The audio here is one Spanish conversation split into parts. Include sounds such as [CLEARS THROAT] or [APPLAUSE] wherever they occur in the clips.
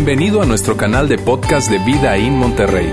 Bienvenido a nuestro canal de podcast de Vida en Monterrey.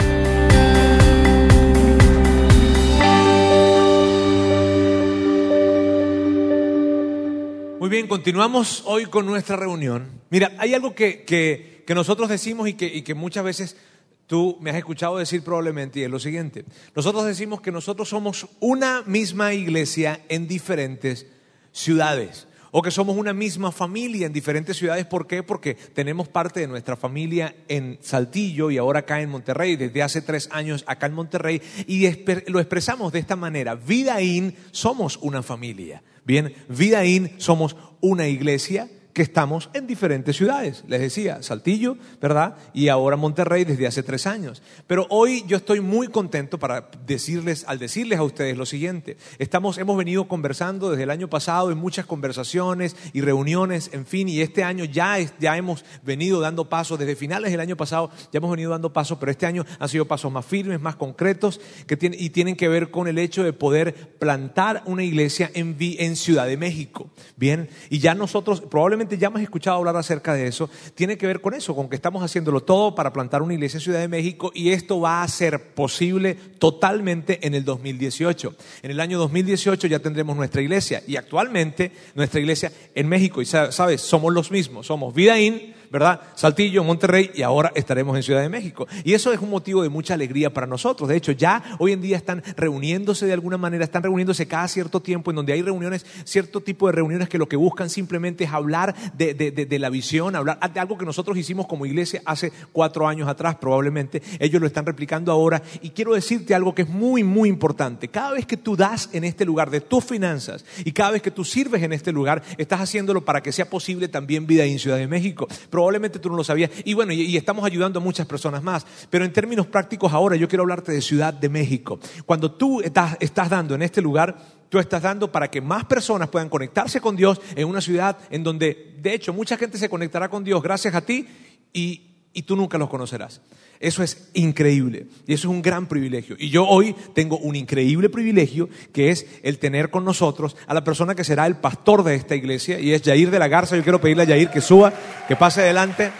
Muy bien, continuamos hoy con nuestra reunión. Mira, hay algo que, que- nosotros decimos y que, y que muchas veces tú me has escuchado decir probablemente, y es lo siguiente. Nosotros decimos que nosotros somos una misma iglesia en diferentes ciudades. O que somos una misma familia en diferentes ciudades. ¿Por qué? Porque tenemos parte de nuestra familia en Saltillo y ahora acá en Monterrey, desde hace tres años acá en Monterrey, y lo expresamos de esta manera. Vidaín somos una familia. Bien, Vidaín somos una iglesia que estamos en diferentes ciudades. Les decía, Saltillo, ¿verdad? Y ahora Monterrey desde hace tres años. Pero hoy yo estoy muy contento para decirles, al decirles a ustedes lo siguiente. Estamos, hemos venido conversando desde el año pasado en muchas conversaciones y reuniones, en fin, y este año ya, es- ya hemos venido dando pasos, desde finales del año pasado ya hemos venido dando pasos, pero este año han sido pasos más firmes, más concretos, que tienen, y tienen que ver con el hecho de poder plantar una iglesia en, en Ciudad de México. Bien, y ya nosotros, probablemente ya hemos escuchado hablar acerca de eso, tiene que ver con eso, con que estamos haciéndolo todo para plantar una iglesia en Ciudad de México y esto va a ser posible totalmente en el 2018. En el año 2018 ya tendremos nuestra iglesia y actualmente nuestra iglesia en México, y sa- sabes, somos los mismos, somos Vidaín, ¿verdad? Saltillo, Monterrey y ahora estaremos en Ciudad de México. Y eso es un motivo de mucha alegría para nosotros. De hecho, ya hoy en día están reuniéndose de alguna manera, están reuniéndose cada cierto tiempo en donde hay reuniones, cierto tipo de reuniones que lo que buscan simplemente es hablar de, la visión, hablar de algo que nosotros hicimos como iglesia hace cuatro años atrás probablemente. Ellos lo están replicando ahora. Y quiero decirte algo que es muy, muy importante. Cada vez que tú das en este lugar de tus finanzas y cada vez que tú sirves en este lugar, estás haciéndolo para que sea posible también vida en Ciudad de México. Probablemente tú no lo sabías. Y bueno, y, estamos ayudando a muchas personas más. Pero en términos prácticos ahora yo quiero hablarte de Ciudad de México. Cuando tú estás, estás dando en este lugar, tú estás dando para que más personas puedan conectarse con Dios en una ciudad en donde, de hecho, mucha gente se conectará con Dios gracias a ti y, y tú nunca los conocerás. Eso es increíble y eso es un gran privilegio. Y yo hoy tengo un increíble privilegio que es el tener con nosotros a la persona que será el pastor de esta iglesia y es Yair de la Garza. Yo quiero pedirle a Yair que suba, que pase adelante.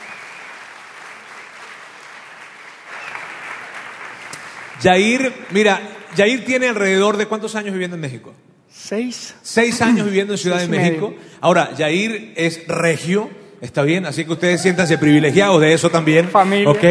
Yair, mira, Yair tiene alrededor de cuántos años viviendo en México? Seis. Seis años viviendo en [CLEARS THROAT] Ciudad de medio. México. Ahora, Yair es regio, está bien, así que ustedes siéntanse privilegiados de eso también. Familia. ¿Ok?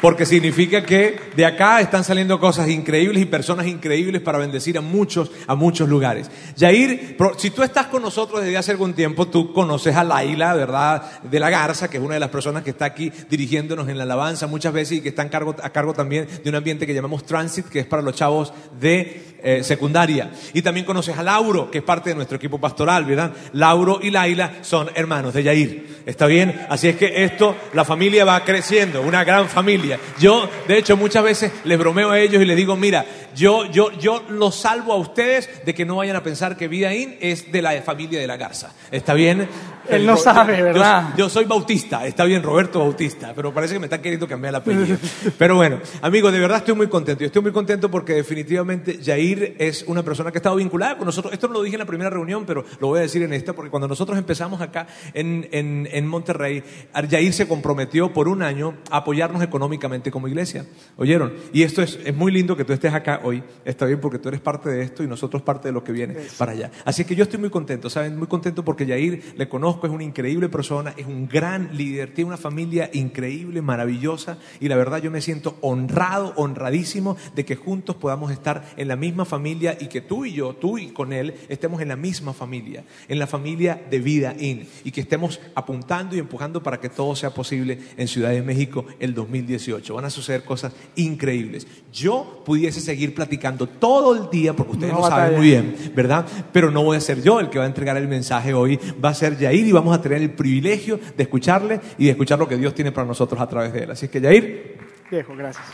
Porque significa que de acá están saliendo cosas increíbles y personas increíbles para bendecir a muchos, a muchos lugares. Yair, si tú estás con nosotros desde hace algún tiempo, tú conoces a Laila, ¿verdad? De la Garza, que es una de las personas que está aquí dirigiéndonos en la alabanza muchas veces y que está en cargo, a cargo también de un ambiente que llamamos Transit, que es para los chavos de eh, secundaria. Y también conoces a Lauro, que es parte de nuestro equipo pastoral, ¿verdad? Lauro y Laila son hermanos de Yair. ¿Está bien? Así es que esto, la familia va creciendo, una gran familia. Yo, de hecho, muchas veces les bromeo a ellos y les digo, mira, yo, yo, yo los salvo a ustedes de que no vayan a pensar que Vidaín es de la familia de la Garza. ¿Está bien? Él no sabe, ¿verdad? Yo, soy Bautista, está bien, Roberto Bautista, pero parece que me están queriendo cambiar el apellido. [LAUGHS] Pero bueno, amigos, de verdad estoy muy contento. Yo estoy muy contento porque definitivamente Jair es una persona que ha estado vinculada con nosotros. Esto no lo dije en la primera reunión, pero lo voy a decir en esta, porque cuando nosotros empezamos acá en, en, en Monterrey, Jair se comprometió por un año a apoyarnos económicamente como iglesia. ¿Oyeron? Y esto es, es muy lindo que tú estés acá hoy. Está bien porque tú eres parte de esto y nosotros parte de lo que viene para allá. Así que yo estoy muy contento, ¿saben? Muy contento porque Jair le conozco, es una increíble persona, es un gran líder, tiene una familia increíble, maravillosa y la verdad yo me siento honrado, honradísimo de que juntos podamos estar en la misma familia y que tú y yo, tú y con él, estemos en la misma familia, en la familia de Vida In y que estemos apuntando y empujando para que todo sea posible en Ciudad de México el 2018. Van a suceder cosas increíbles. Yo pudiese seguir platicando todo el día, porque ustedes No lo saben muy bien, ¿verdad? Pero no voy a ser yo el que va a entregar el mensaje hoy, va a ser Yair y vamos a tener el privilegio de escucharle y de escuchar lo que Dios tiene para nosotros a través de él. Así es que Yair, Viejo, gracias.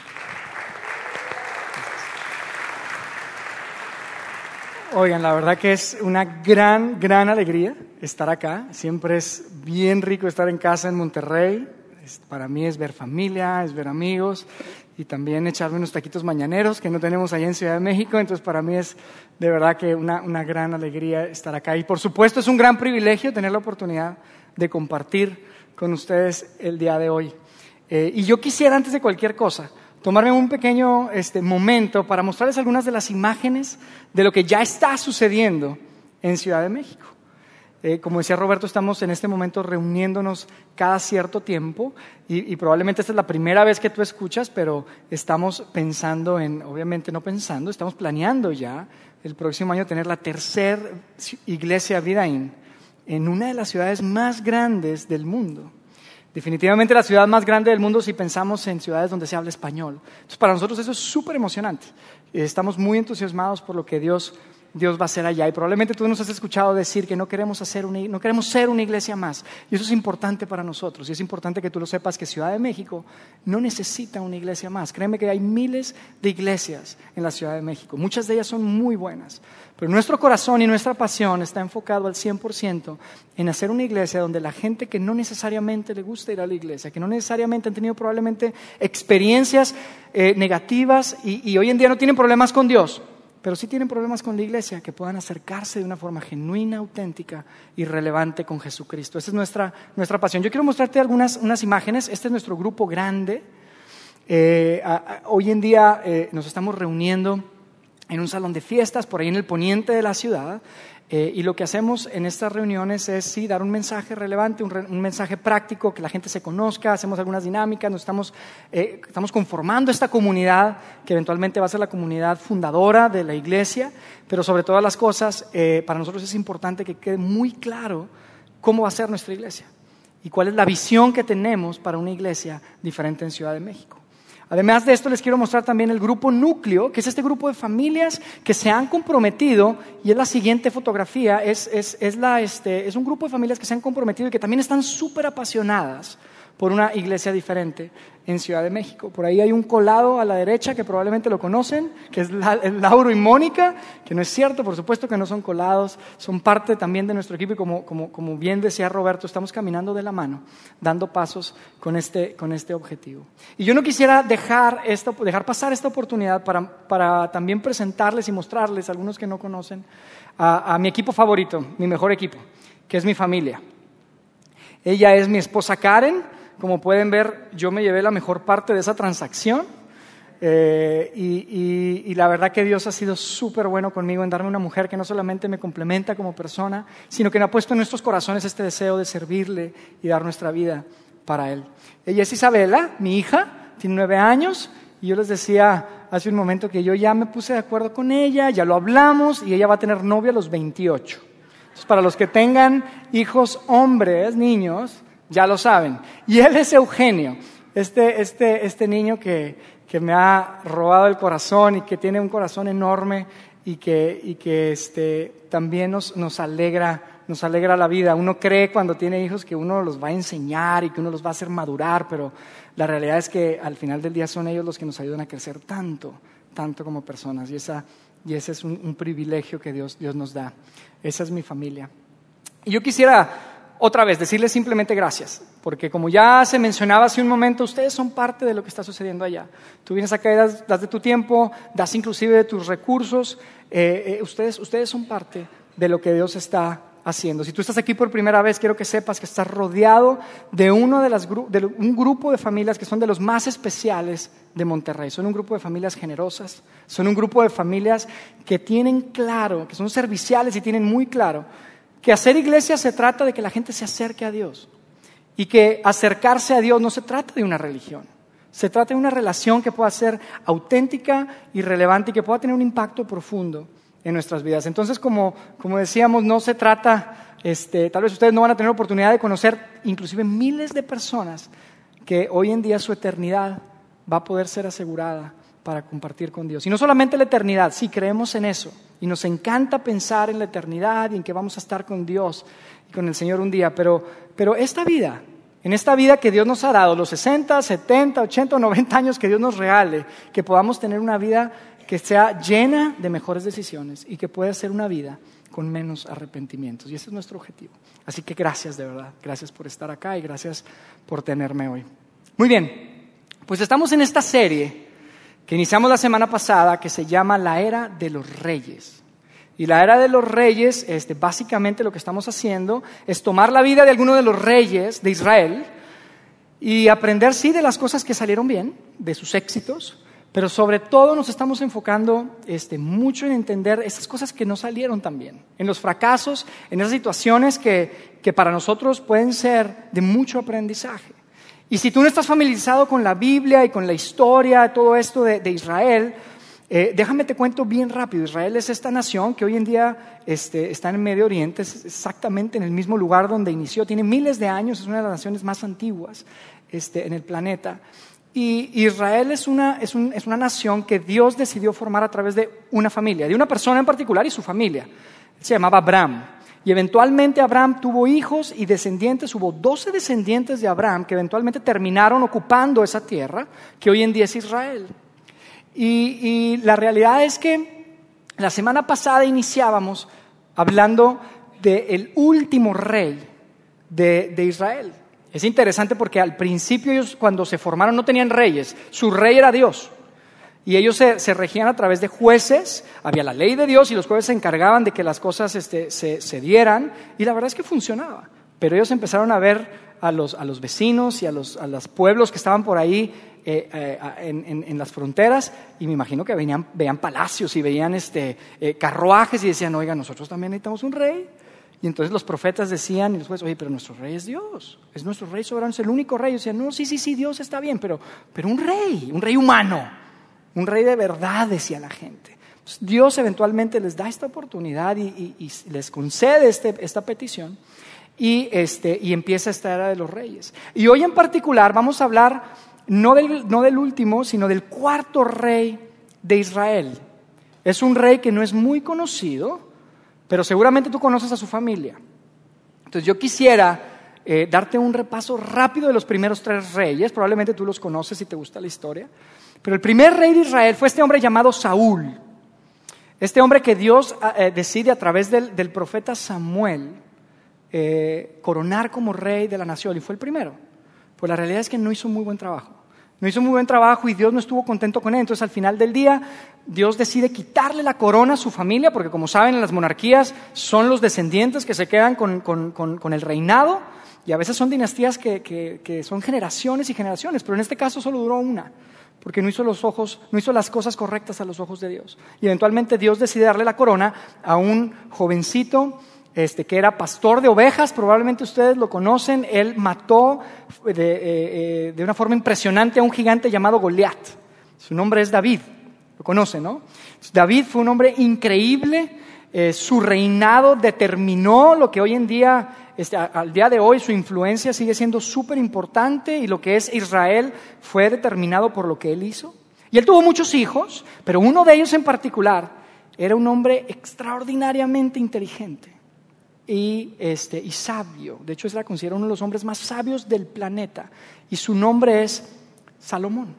Oigan, la verdad que es una gran, gran alegría estar acá. Siempre es bien rico estar en casa en Monterrey. Para mí es ver familia, es ver amigos y también echarme unos taquitos mañaneros que no tenemos allá en Ciudad de México. Entonces, para mí es de verdad que una, una gran alegría estar acá. Y por supuesto, es un gran privilegio tener la oportunidad de compartir con ustedes el día de hoy. Eh, y yo quisiera, antes de cualquier cosa, tomarme un pequeño este, momento para mostrarles algunas de las imágenes de lo que ya está sucediendo en Ciudad de México. Eh, como decía Roberto, estamos en este momento reuniéndonos cada cierto tiempo y, probablemente esta es la primera vez que tú escuchas, pero estamos pensando en, obviamente no pensando, estamos planeando ya el próximo año tener la tercera iglesia Vidaín en una de las ciudades más grandes del mundo. Definitivamente la ciudad más grande del mundo si pensamos en ciudades donde se habla español. Entonces, para nosotros eso es súper emocionante. Estamos muy entusiasmados por lo que Dios Dios va a hacer allá. Y probablemente tú nos has escuchado decir que no queremos, hacer no queremos ser una iglesia más. Y eso es importante para nosotros. Y es importante que tú lo sepas que Ciudad de México no necesita una iglesia más. Créeme que hay miles de iglesias en la Ciudad de México. Muchas de ellas son muy buenas. Pero nuestro corazón y nuestra pasión está enfocado al 100% en hacer una iglesia donde la gente que no necesariamente le gusta ir a la iglesia, que no necesariamente han tenido probablemente experiencias eh, negativas y hoy en día no tienen problemas con Dios, pero sí tienen problemas con la iglesia, que puedan acercarse de una forma genuina, auténtica y relevante con Jesucristo. Esa es nuestra, nuestra pasión. Yo quiero mostrarte algunas unas imágenes. Este es nuestro grupo grande. Eh, hoy en día eh, nos estamos reuniendo en un salón de fiestas por ahí en el poniente de la ciudad. Eh, y lo que hacemos en estas reuniones es sí dar un mensaje relevante, un, mensaje práctico, que la gente se conozca, hacemos algunas dinámicas, nos estamos, eh, estamos conformando esta comunidad que eventualmente va a ser la comunidad fundadora de la iglesia, pero sobre todas las cosas, eh, para nosotros es importante que quede muy claro cómo va a ser nuestra iglesia y cuál es la visión que tenemos para una iglesia diferente en Ciudad de México. Además de esto, les quiero mostrar también el grupo núcleo, que es este grupo de familias que se han comprometido, y es la siguiente fotografía, es, es, es, la, este, es un grupo de familias que se han comprometido y que también están súper apasionadas por una iglesia diferente en Ciudad de México. Por ahí hay un colado a la derecha que probablemente lo conocen, que es Lauro y Mónica, que no es cierto, por supuesto que no son colados, son parte también de nuestro equipo y como, como, como bien decía Roberto, estamos caminando de la mano, dando pasos con este, con este objetivo. Y yo no quisiera dejar, esto, dejar pasar esta oportunidad para, para también presentarles y mostrarles, algunos que no conocen, a, a mi equipo favorito, mi mejor equipo, que es mi familia. Ella es mi esposa Karen, como pueden ver, yo me llevé la mejor parte de esa transacción eh, y, la verdad que Dios ha sido súper bueno conmigo en darme una mujer que no solamente me complementa como persona, sino que me ha puesto en nuestros corazones este deseo de servirle y dar nuestra vida para Él. Ella es Isabela, mi hija, tiene nueve años y yo les decía hace un momento que yo ya me puse de acuerdo con ella, ya lo hablamos y ella va a tener novia a los 28. Entonces, para los que tengan hijos hombres, niños, ya lo saben. Y él es Eugenio, este, este, este niño que, que, me ha robado el corazón y que tiene un corazón enorme y que, y que este, también nos, nos, alegra, nos alegra la vida. Uno cree cuando tiene hijos que uno los va a enseñar y que uno los va a hacer madurar, pero la realidad es que al final del día son ellos los que nos ayudan a crecer tanto, tanto como personas. Y, esa, y ese es un, privilegio que Dios, Dios nos da. Esa es mi familia. Y yo quisiera otra vez, decirles simplemente gracias, porque como ya se mencionaba hace un momento, ustedes son parte de lo que está sucediendo allá. Tú vienes acá y das, de tu tiempo, das inclusive de tus recursos, eh, eh, ustedes, ustedes son parte de lo que Dios está haciendo. Si tú estás aquí por primera vez, quiero que sepas que estás rodeado de, uno de, las, de un grupo de familias que son de los más especiales de Monterrey. Son un grupo de familias generosas, son un grupo de familias que tienen claro, que son serviciales y tienen muy claro que hacer iglesia se trata de que la gente se acerque a Dios y que acercarse a Dios no se trata de una religión, se trata de una relación que pueda ser auténtica y relevante y que pueda tener un impacto profundo en nuestras vidas. Entonces, como, como decíamos, no se trata, este, tal vez ustedes no van a tener oportunidad de conocer inclusive miles de personas que hoy en día su eternidad va a poder ser asegurada para compartir con Dios. Y no solamente la eternidad, sí creemos en eso. Y nos encanta pensar en la eternidad y en que vamos a estar con Dios y con el Señor un día. Pero, pero esta vida, en esta vida que Dios nos ha dado, los 60, 70, 80 o 90 años que Dios nos regale, que podamos tener una vida que sea llena de mejores decisiones y que pueda ser una vida con menos arrepentimientos. Y ese es nuestro objetivo. Así que gracias de verdad. Gracias por estar acá y gracias por tenerme hoy. Muy bien, pues estamos en esta serie que iniciamos la semana pasada, que se llama la era de los reyes. Y la era de los reyes, este, básicamente lo que estamos haciendo es tomar la vida de alguno de los reyes de Israel y aprender, sí, de las cosas que salieron bien, de sus éxitos, pero sobre todo nos estamos enfocando este, mucho en entender esas cosas que no salieron tan bien, en los fracasos, en esas situaciones que, que para nosotros pueden ser de mucho aprendizaje. Y si tú no estás familiarizado con la Biblia y con la historia, todo esto de, Israel, eh, déjame te cuento bien rápido. Israel es esta nación que hoy en día este, está en Medio Oriente, es exactamente en el mismo lugar donde inició, tiene miles de años, es una de las naciones más antiguas este, en el planeta. Y Israel es una, es, un, es una nación que Dios decidió formar a través de una familia, de una persona en particular y su familia. Se llamaba Abraham. Y eventualmente Abraham tuvo hijos y descendientes, hubo doce descendientes de Abraham que eventualmente terminaron ocupando esa tierra que hoy en día es Israel. Y, la realidad es que la semana pasada iniciábamos hablando del último rey de, Israel. Es interesante porque al principio ellos cuando se formaron no tenían reyes, su rey era Dios. Y ellos se, regían a través de jueces, había la ley de Dios y los jueces se encargaban de que las cosas este, se, dieran y la verdad es que funcionaba. Pero ellos empezaron a ver a los, a los vecinos y a los, a los pueblos que estaban por ahí eh, eh, en, las fronteras y me imagino que venían, veían palacios y veían este, eh, carruajes y decían, oiga, nosotros también necesitamos un rey. Y entonces los profetas decían, y después, oye, pero nuestro rey es Dios, es nuestro rey soberano, es el único rey. Y decían, no, sí, sí, sí, Dios está bien, pero, pero un rey, un rey humano, un rey de verdad, decía la gente. Dios eventualmente les da esta oportunidad y, les concede este, esta petición y, este, y empieza esta era de los reyes. Y hoy en particular vamos a hablar no del, último, sino del cuarto rey de Israel. Es un rey que no es muy conocido, pero seguramente tú conoces a su familia. Entonces yo quisiera eh, darte un repaso rápido de los primeros tres reyes, probablemente tú los conoces si te gusta la historia, pero el primer rey de Israel fue este hombre llamado Saúl, este hombre que Dios ah, eh, decide a través del, profeta Samuel eh, coronar como rey de la nación y fue el primero. Pues la realidad es que no hizo muy buen trabajo. No hizo muy buen trabajo y Dios no estuvo contento con él. Entonces al final del día Dios decide quitarle la corona a su familia, porque como saben en las monarquías son los descendientes que se quedan con, el reinado y a veces son dinastías que, son generaciones y generaciones, pero en este caso solo duró una, porque no hizo los ojos, no hizo las cosas correctas a los ojos de Dios. Y eventualmente Dios decide darle la corona a un jovencito este, que era pastor de ovejas, probablemente ustedes lo conocen, él mató de, eh, eh, una forma impresionante a un gigante llamado Goliat. Su nombre es David, lo conocen, ¿no? David fue un hombre increíble, eh, su reinado determinó lo que hoy en día, este, al día de hoy, su influencia sigue siendo súper importante y lo que es Israel fue determinado por lo que él hizo. Y él tuvo muchos hijos, pero uno de ellos en particular era un hombre extraordinariamente inteligente y, este, y sabio. De hecho, es la considera uno de los hombres más sabios del planeta. Y su nombre es Salomón.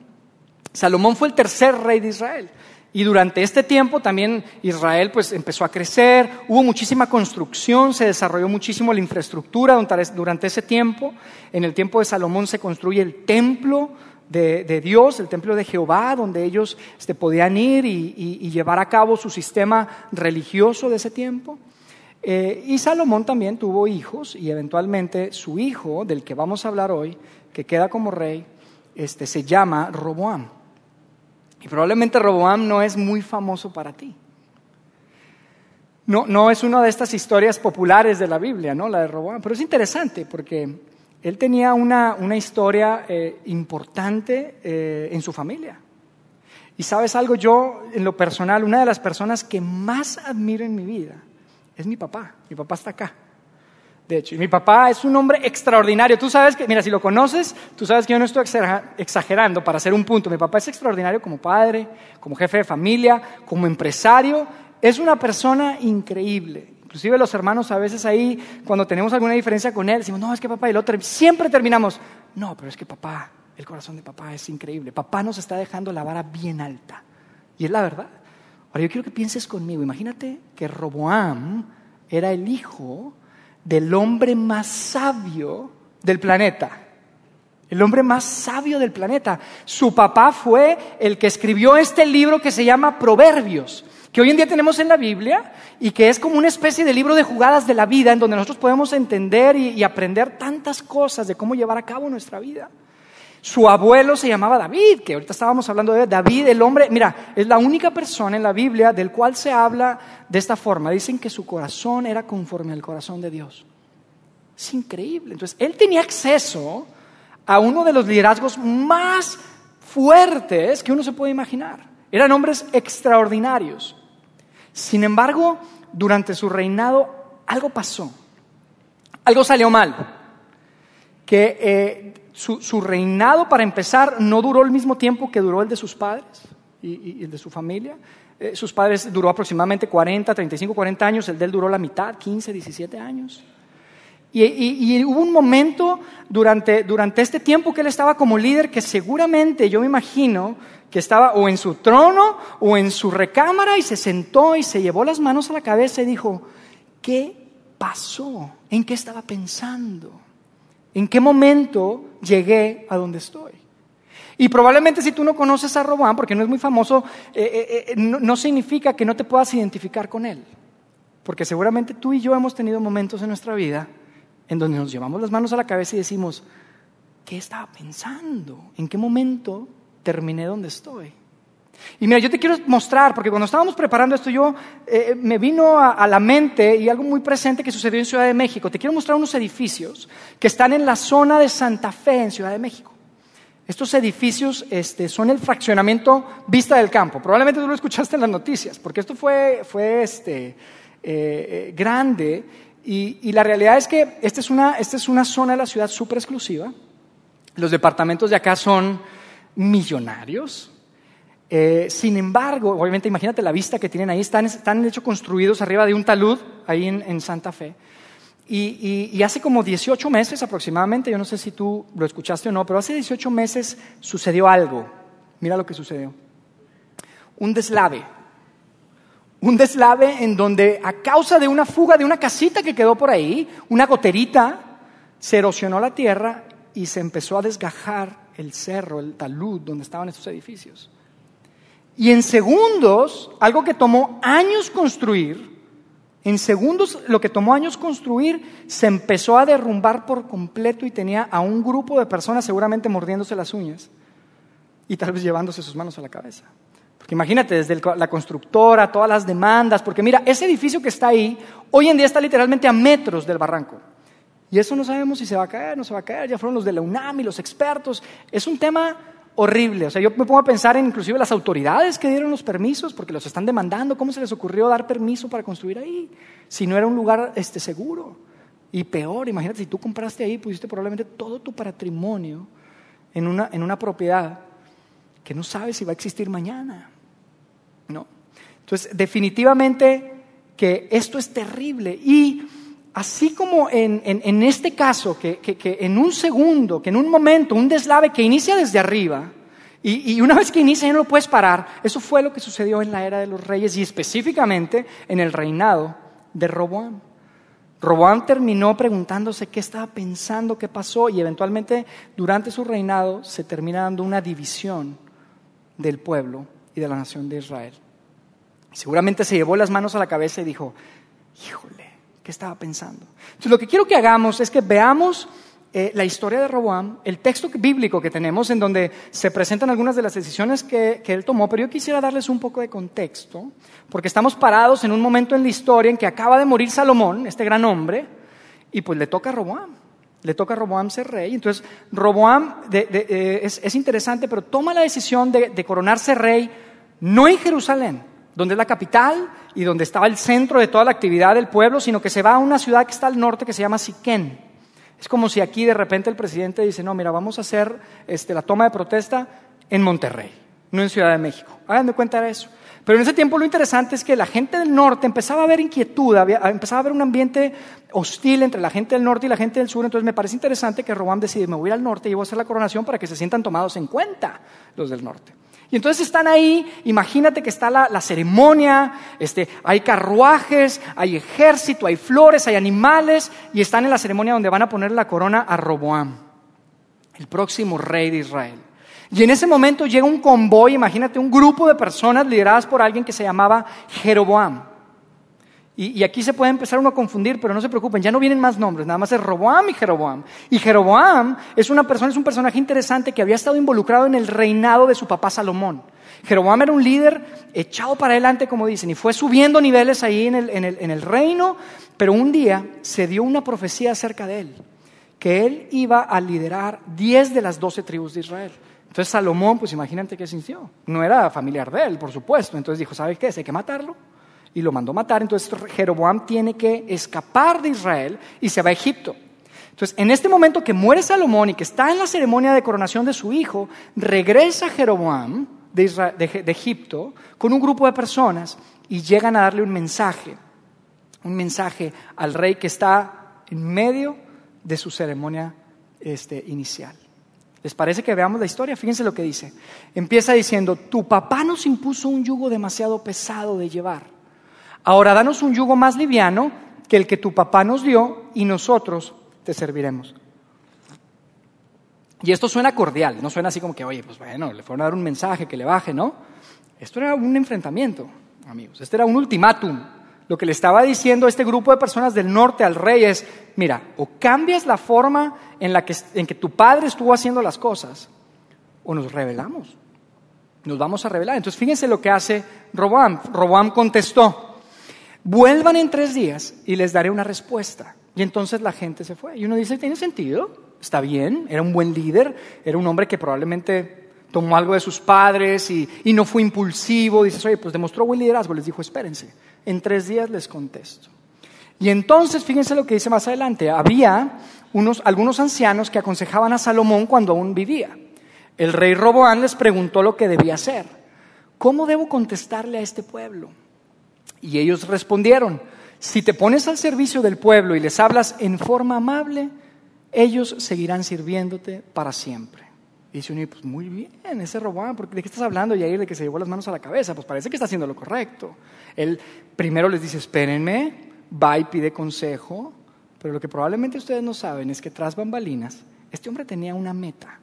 Salomón fue el tercer rey de Israel. Y durante este tiempo también Israel pues empezó a crecer, hubo muchísima construcción, se desarrolló muchísimo la infraestructura durante ese tiempo. En el tiempo de Salomón se construye el templo de, Dios, el templo de Jehová, donde ellos este, podían ir y llevar a cabo su sistema religioso de ese tiempo. Eh, y Salomón también tuvo hijos y eventualmente su hijo, del que vamos a hablar hoy, que queda como rey, este, se llama Roboam. Y probablemente Roboam no es muy famoso para ti. No, no es una de estas historias populares de la Biblia, ¿no? La de Roboam. Pero es interesante porque él tenía una, historia eh, importante eh, en su familia. Y sabes algo, yo en lo personal, una de las personas que más admiro en mi vida es mi papá. Mi papá está acá. De hecho, mi papá es un hombre extraordinario. Tú sabes que, mira, si lo conoces, tú sabes que yo no estoy exagerando para hacer un punto. Mi papá es extraordinario como padre, como jefe de familia, como empresario. Es una persona increíble. Inclusive los hermanos a veces ahí, cuando tenemos alguna diferencia con él, decimos, no, es que papá y el otro, siempre terminamos, no, pero es que papá, el corazón de papá es increíble. Papá nos está dejando la vara bien alta. Y es la verdad. Ahora yo quiero que pienses conmigo, imagínate que Roboam era el hijo del hombre más sabio del planeta. El hombre más sabio del planeta. Su papá fue el que escribió este libro que se llama Proverbios, que hoy en día tenemos en la Biblia y que es como una especie de libro de jugadas de la vida en donde nosotros podemos entender y, aprender tantas cosas de cómo llevar a cabo nuestra vida. Su abuelo se llamaba David, que ahorita estábamos hablando de David, el hombre, mira, es la única persona en la Biblia del cual se habla de esta forma. Dicen que su corazón era conforme al corazón de Dios. Es increíble. Entonces, él tenía acceso a uno de los liderazgos más fuertes que uno se puede imaginar. Eran hombres extraordinarios. Sin embargo, durante su reinado algo pasó. Algo salió mal. Que eh, su, reinado, para empezar, no duró el mismo tiempo que duró el de sus padres y, el de su familia. Eh, sus padres duró aproximadamente 40, 35, 40 años, el de él duró la mitad, 15, 17 años. Y, hubo un momento durante, durante este tiempo que él estaba como líder que seguramente yo me imagino que estaba o en su trono o en su recámara y se sentó y se llevó las manos a la cabeza y dijo, ¿qué pasó? ¿En qué estaba pensando? ¿En qué momento llegué a donde estoy? Y probablemente si tú no conoces a Robán, porque no es muy famoso, eh, eh, eh, no significa que no te puedas identificar con él. Porque seguramente tú y yo hemos tenido momentos en nuestra vida en donde nos llevamos las manos a la cabeza y decimos, ¿qué estaba pensando? ¿En qué momento terminé donde estoy? Y mira, yo te quiero mostrar, porque cuando estábamos preparando esto, yo eh, me vino a, la mente y algo muy presente que sucedió en Ciudad de México. Te quiero mostrar unos edificios que están en la zona de Santa Fe, en Ciudad de México. Estos edificios este, son el fraccionamiento Vista del Campo. Probablemente tú lo escuchaste en las noticias, porque esto fue, fue este, eh, eh, grande y, la realidad es que esta es una, esta es una zona de la ciudad súper exclusiva. Los departamentos de acá son millonarios. Eh, sin embargo, obviamente imagínate la vista que tienen ahí, están, están hecho construidos arriba de un talud, ahí en, Santa Fe. Y, y, hace como 18 meses aproximadamente, yo no sé si tú lo escuchaste o no, pero hace 18 meses sucedió algo. Mira lo que sucedió. Un deslave un deslave en donde a causa de una fuga de una casita que quedó por ahí, una goterita, se erosionó la tierra y se empezó a desgajar el cerro, el talud donde estaban estos edificios. Y en segundos, algo que tomó años construir, en segundos lo que tomó años construir se empezó a derrumbar por completo y tenía a un grupo de personas seguramente mordiéndose las uñas y tal vez llevándose sus manos a la cabeza imagínate, desde la constructora, todas las demandas, porque mira, ese edificio que está ahí, hoy en día está literalmente a metros del barranco. Y eso no sabemos si se va a caer, no se va a caer, ya fueron los de la UNAM los expertos. Es un tema horrible. O sea, yo me pongo a pensar en inclusive las autoridades que dieron los permisos, porque los están demandando, ¿cómo se les ocurrió dar permiso para construir ahí? Si no era un lugar este, seguro. Y peor, imagínate, si tú compraste ahí, pusiste probablemente todo tu patrimonio en una, en una propiedad que no sabes si va a existir mañana. ¿no? Entonces, definitivamente que esto es terrible. Y así como en, este caso, que, en un segundo, que en un momento, un deslave que inicia desde arriba, y, una vez que inicia ya no lo puedes parar, eso fue lo que sucedió en la era de los reyes y específicamente en el reinado de Roboam. Roboam terminó preguntándose qué estaba pensando, qué pasó, y eventualmente durante su reinado se termina dando una división del pueblo y de la nación de Israel. Seguramente se llevó las manos a la cabeza y dijo, híjole, ¿qué estaba pensando? Entonces lo que quiero que hagamos es que veamos eh, la historia de Roboam, el texto bíblico que tenemos en donde se presentan algunas de las decisiones que, que él tomó, pero yo quisiera darles un poco de contexto, porque estamos parados en un momento en la historia en que acaba de morir Salomón, este gran hombre, y pues le toca a Roboam le toca a Roboam ser rey. Entonces, Roboam eh, es, interesante, pero toma la decisión de, coronarse rey no en Jerusalén, donde es la capital y donde estaba el centro de toda la actividad del pueblo, sino que se va a una ciudad que está al norte que se llama Siquén. Es como si aquí de repente el presidente dice, no, mira, vamos a hacer este, la toma de protesta en Monterrey, no en Ciudad de México. Hagan de cuenta de eso. Pero en ese tiempo lo interesante es que la gente del norte empezaba a ver inquietud, empezaba a haber un ambiente hostil entre la gente del norte y la gente del sur. Entonces me parece interesante que Robán decide, me voy al norte y voy a hacer la coronación para que se sientan tomados en cuenta los del norte. Y entonces están ahí, imagínate que está la, ceremonia, este, hay carruajes, hay ejército, hay flores, hay animales, y están en la ceremonia donde van a poner la corona a Roboam, el próximo rey de Israel. Y en ese momento llega un convoy, imagínate, un grupo de personas lideradas por alguien que se llamaba Jeroboam. Y, aquí se puede empezar uno a confundir, pero no se preocupen, ya no vienen más nombres, nada más es Roboam y Jeroboam. Y Jeroboam es una persona, es un personaje interesante que había estado involucrado en el reinado de su papá Salomón. Jeroboam era un líder echado para adelante, como dicen, y fue subiendo niveles ahí en el, en el reino, pero un día se dio una profecía acerca de él, que él iba a liderar diez de las doce tribus de Israel. Entonces Salomón, pues imagínate qué sintió. No era familiar de él, por supuesto. Entonces dijo, ¿sabes qué? Hay que matarlo y lo mandó matar. Entonces Jeroboam tiene que escapar de Israel y se va a Egipto. Entonces, en este momento que muere Salomón y que está en la ceremonia de coronación de su hijo, regresa Jeroboam de, Egipto con un grupo de personas y llegan a darle un mensaje, un mensaje al rey que está en medio de su ceremonia este, inicial. ¿Les parece que veamos la historia? Fíjense lo que dice. Empieza diciendo, tu papá nos impuso un yugo demasiado pesado de llevar Ahora danos un yugo más liviano que el que tu papá nos dio y nosotros te serviremos. Y esto suena cordial, no suena así como que, oye, pues bueno, le fueron a dar un mensaje que le baje, ¿no? Esto era un enfrentamiento, amigos. Este era un ultimátum. Lo que le estaba diciendo este grupo de personas del norte al rey es, mira, o cambias la forma en la que, en que tu padre estuvo haciendo las cosas, o nos rebelamos. Nos vamos a rebelar. Entonces fíjense lo que hace Roboam. Roboam contestó, vuelvan en tres días y les daré una respuesta. Y entonces la gente se fue. Y uno dice, ¿tiene sentido? Está bien, era un buen líder, era un hombre que probablemente tomó algo de sus padres y, no fue impulsivo. Dices, oye, pues demostró buen liderazgo. Les dijo, espérense, en tres días les contesto. Y entonces, fíjense lo que dice más adelante, había unos, algunos ancianos que aconsejaban a Salomón cuando aún vivía. El rey Roboán les preguntó lo que debía hacer. ¿Cómo debo contestarle a este pueblo? Y ellos respondieron, si te pones al servicio del pueblo y les hablas en forma amable, ellos seguirán sirviéndote para siempre. Y dice uno, pues muy bien, ese Robán, ¿de qué estás hablando, Yair, de que se llevó las manos a la cabeza? Pues parece que está haciendo lo correcto. Él primero les dice, espérenme, va y pide consejo, pero lo que probablemente ustedes no saben es que tras bambalinas, este hombre tenía una meta.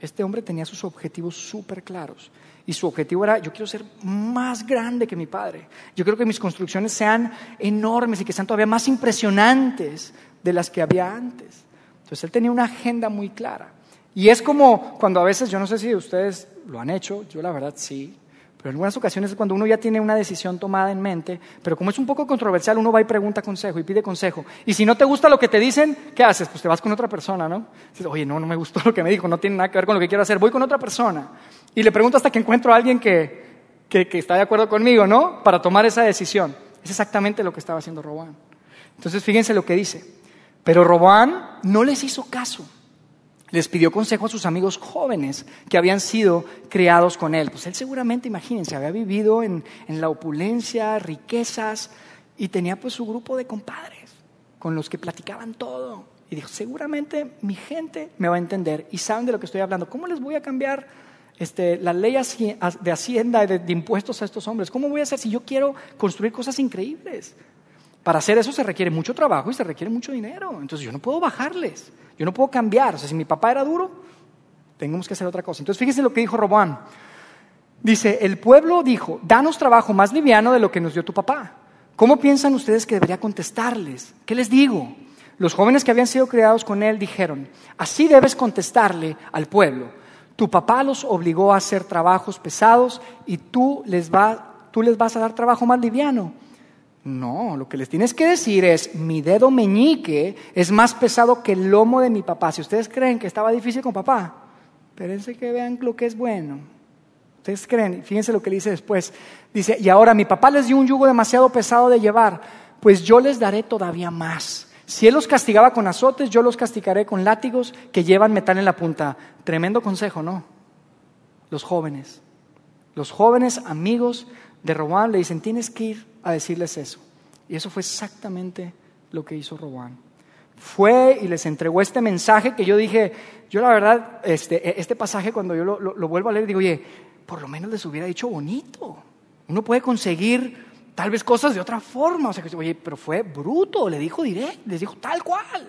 Este hombre tenía sus objetivos súper claros. Y su objetivo era, yo quiero ser más grande que mi padre. Yo quiero que mis construcciones sean enormes y que sean todavía más impresionantes de las que había antes. Entonces él tenía una agenda muy clara. Y es como cuando a veces, yo no sé si ustedes lo han hecho, yo la verdad sí, pero en algunas ocasiones es cuando uno ya tiene una decisión tomada en mente, pero como es un poco controversial, uno va y pregunta consejo y pide consejo. Y si no te gusta lo que te dicen, ¿qué haces? Pues te vas con otra persona, ¿no? Dices, oye, no, no me gustó [LAUGHS] lo que me dijo, no tiene nada que ver con lo que quiero hacer, voy con otra persona. Y le pregunto hasta que encuentro a alguien que, que, está de acuerdo conmigo, ¿no? Para tomar esa decisión. Es exactamente lo que estaba haciendo Roboán. Entonces, fíjense lo que dice. Pero Roboán no les hizo caso les pidió consejo a sus amigos jóvenes que habían sido criados con él. Pues él seguramente, imagínense, había vivido en, la opulencia, riquezas, y tenía pues su grupo de compadres con los que platicaban todo. Y dijo, seguramente mi gente me va a entender y saben de lo que estoy hablando. ¿Cómo les voy a cambiar este, la ley de hacienda, de, de impuestos a estos hombres? ¿Cómo voy a hacer si yo quiero construir cosas increíbles? Para hacer eso se requiere mucho trabajo y se requiere mucho dinero. Entonces yo no puedo bajarles. Yo no puedo cambiar. O sea, si mi papá era duro, tenemos que hacer otra cosa. Entonces, fíjense lo que dijo Roboán. Dice, el pueblo dijo, danos trabajo más liviano de lo que nos dio tu papá. ¿Cómo piensan ustedes que debería contestarles? ¿Qué les digo? Los jóvenes que habían sido criados con él dijeron, así debes contestarle al pueblo. Tu papá los obligó a hacer trabajos pesados y tú les, tú les vas a dar trabajo más liviano. No, lo que les tienes que decir es, mi dedo meñique es más pesado que el lomo de mi papá. Si ustedes creen que estaba difícil con papá, espérense que vean lo que es bueno. Ustedes creen, fíjense lo que dice después. Dice, y ahora mi papá les dio un yugo demasiado pesado de llevar, pues yo les daré todavía más. Si él los castigaba con azotes, yo los castigaré con látigos que llevan metal en la punta. Tremendo consejo, ¿no? Los jóvenes. Los jóvenes amigos de Robán le dicen, tienes que ir a decirles eso. Y eso fue exactamente lo que hizo Robán. Fue y les entregó este mensaje que yo dije, yo la verdad, este, este pasaje cuando yo lo, vuelvo a leer, digo, oye, por lo menos les hubiera dicho bonito. Uno puede conseguir tal vez cosas de otra forma. O sea, oye, pero fue bruto, le dijo directo, les dijo tal cual.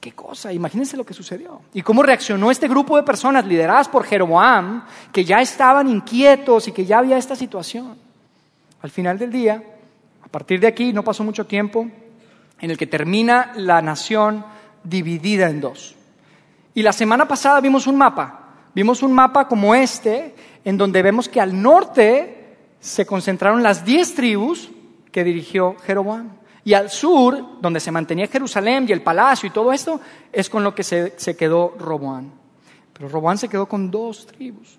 ¿Qué cosa? Imagínense lo que sucedió. Y cómo reaccionó este grupo de personas lideradas por Jeroboam, que ya estaban inquietos y que ya había esta situación. Al final del día, partir de aquí no pasó mucho tiempo en el que termina la nación dividida en dos. Y la semana pasada vimos un mapa, vimos un mapa como este, en donde vemos que al norte se concentraron las diez tribus que dirigió Jeroboam. Y al sur, donde se mantenía Jerusalén y el palacio y todo esto, es con lo que se, quedó Roboán. Pero Roboán se quedó con dos tribus.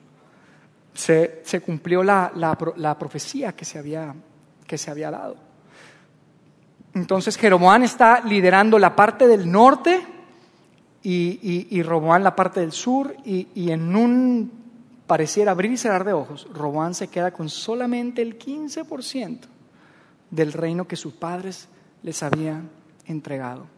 Se, cumplió la, profecía que se, había, que se había dado. Entonces Jeroboán está liderando la parte del norte y, y, Roboán la parte del sur y, y, en un pareciera abrir y cerrar de ojos, Roboán se queda con solamente el 15% del reino que sus padres les habían entregado.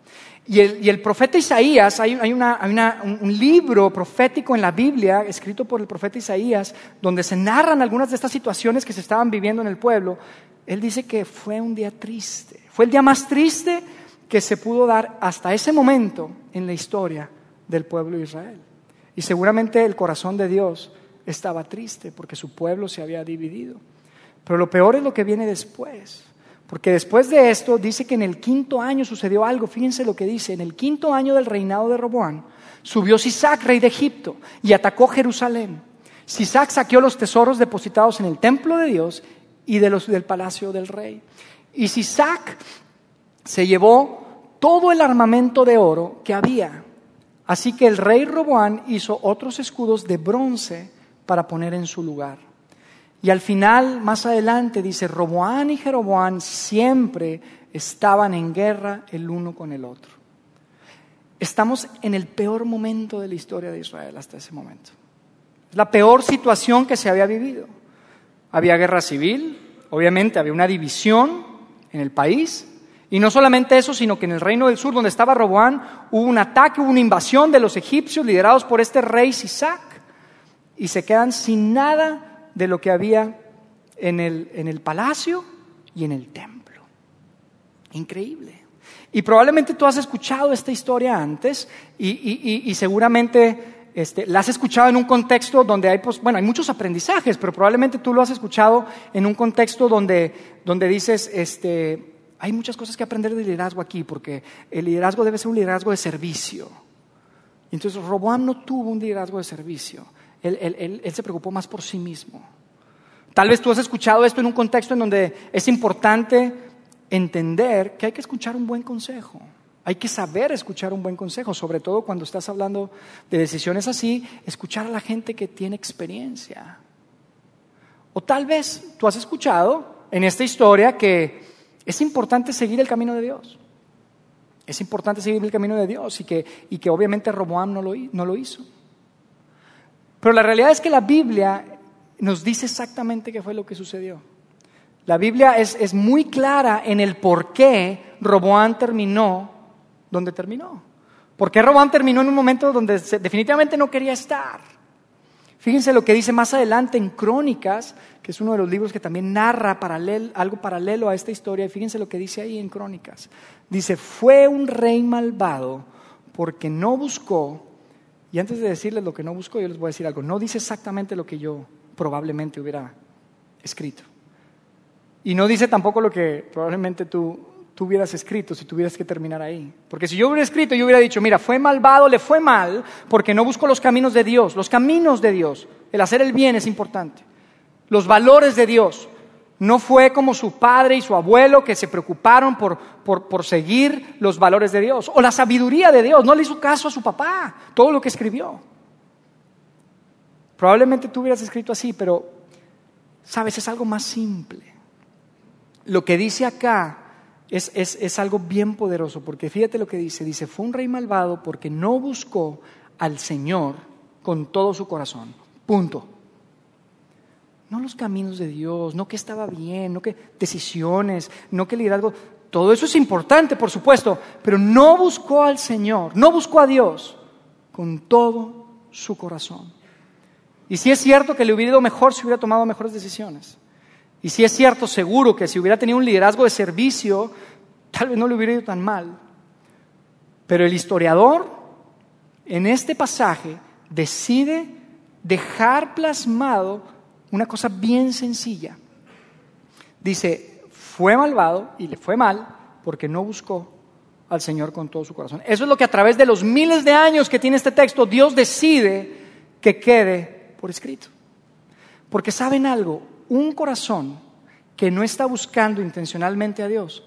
Y el, profeta Isaías, hay, un libro profético en la Biblia, escrito por el profeta Isaías, donde se narran algunas de estas situaciones que se estaban viviendo en el pueblo. Él dice que fue un día triste, fue el día más triste que se pudo dar hasta ese momento en la historia del pueblo de Israel. Y seguramente el corazón de Dios estaba triste porque su pueblo se había dividido. Pero lo peor es lo que viene después. Porque después de esto dice que en el quinto año sucedió algo. Fíjense lo que dice. En el quinto año del reinado de Roboán subió Sisac, rey de Egipto, y atacó Jerusalén. Sisac saqueó los tesoros depositados en el templo de Dios y de los, del palacio del rey. Y Sisac se llevó todo el armamento de oro que había. Así que el rey Roboán hizo otros escudos de bronce para poner en su lugar. Y al final, más adelante, dice, Roboán y Jeroboán siempre estaban en guerra el uno con el otro. Estamos en el peor momento de la historia de Israel hasta ese momento. Es la peor situación que se había vivido. Había guerra civil, obviamente había una división en el país, y no solamente eso, sino que en el reino del sur, donde estaba Roboán, hubo un ataque, hubo una invasión de los egipcios liderados por este rey Sisac, y se quedan sin nada de lo que había en el, en el palacio y en el templo. Increíble. Y probablemente tú has escuchado esta historia antes y, seguramente este, la has escuchado en un contexto donde hay, pues, bueno, hay muchos aprendizajes, pero probablemente tú lo has escuchado en un contexto donde, donde dices, este, hay muchas cosas que aprender de liderazgo aquí, porque el liderazgo debe ser un liderazgo de servicio. Entonces Roboam no tuvo un liderazgo de servicio él, se preocupó más por sí mismo. Tal vez tú has escuchado esto en un contexto en donde es importante entender que hay que escuchar un buen consejo. Hay que saber escuchar un buen consejo, sobre todo cuando estás hablando de decisiones así, escuchar a la gente que tiene experiencia. O tal vez tú has escuchado en esta historia que es importante seguir el camino de Dios. Es importante seguir el camino de Dios y que, y que obviamente Roboam no lo, no lo hizo. Pero la realidad es que la Biblia nos dice exactamente qué fue lo que sucedió. La Biblia es, muy clara en el por qué Roboán terminó donde terminó. ¿Por qué Roboán terminó en un momento donde definitivamente no quería estar? Fíjense lo que dice más adelante en Crónicas, que es uno de los libros que también narra algo paralelo a esta historia. Y fíjense lo que dice ahí en Crónicas. Dice, fue un rey malvado porque no buscó y antes de decirles lo que no busco, yo les voy a decir algo. No dice exactamente lo que yo probablemente hubiera escrito. Y no dice tampoco lo que probablemente tú, tú hubieras escrito si tuvieras que terminar ahí. Porque si yo hubiera escrito, yo hubiera dicho, mira, fue malvado, le fue mal, porque no busco los caminos de Dios. Los caminos de Dios, el hacer el bien es importante. Los valores de Dios, no fue como su padre y su abuelo que se preocuparon por, por, seguir los valores de Dios. O la sabiduría de Dios. No le hizo caso a su papá. Todo lo que escribió. Probablemente tú hubieras escrito así, pero, sabes, es algo más simple. Lo que dice acá es, es, es algo bien poderoso, porque fíjate lo que dice. Dice, fue un rey malvado porque no buscó al Señor con todo su corazón. Punto. No los caminos de Dios, no que estaba bien, no que decisiones, no que liderazgo. Todo eso es importante, por supuesto, pero no buscó al Señor, no buscó a Dios con todo su corazón. Y si es cierto que le hubiera ido mejor si hubiera tomado mejores decisiones. Y si es cierto, seguro que si hubiera tenido un liderazgo de servicio, tal vez no le hubiera ido tan mal. Pero el historiador, en este pasaje, decide dejar plasmado una cosa bien sencilla. Dice, fue malvado y le fue mal porque no buscó al Señor con todo su corazón. Eso es lo que a través de los miles de años que tiene este texto, Dios decide que quede por escrito. Porque saben algo, un corazón que no está buscando intencionalmente a Dios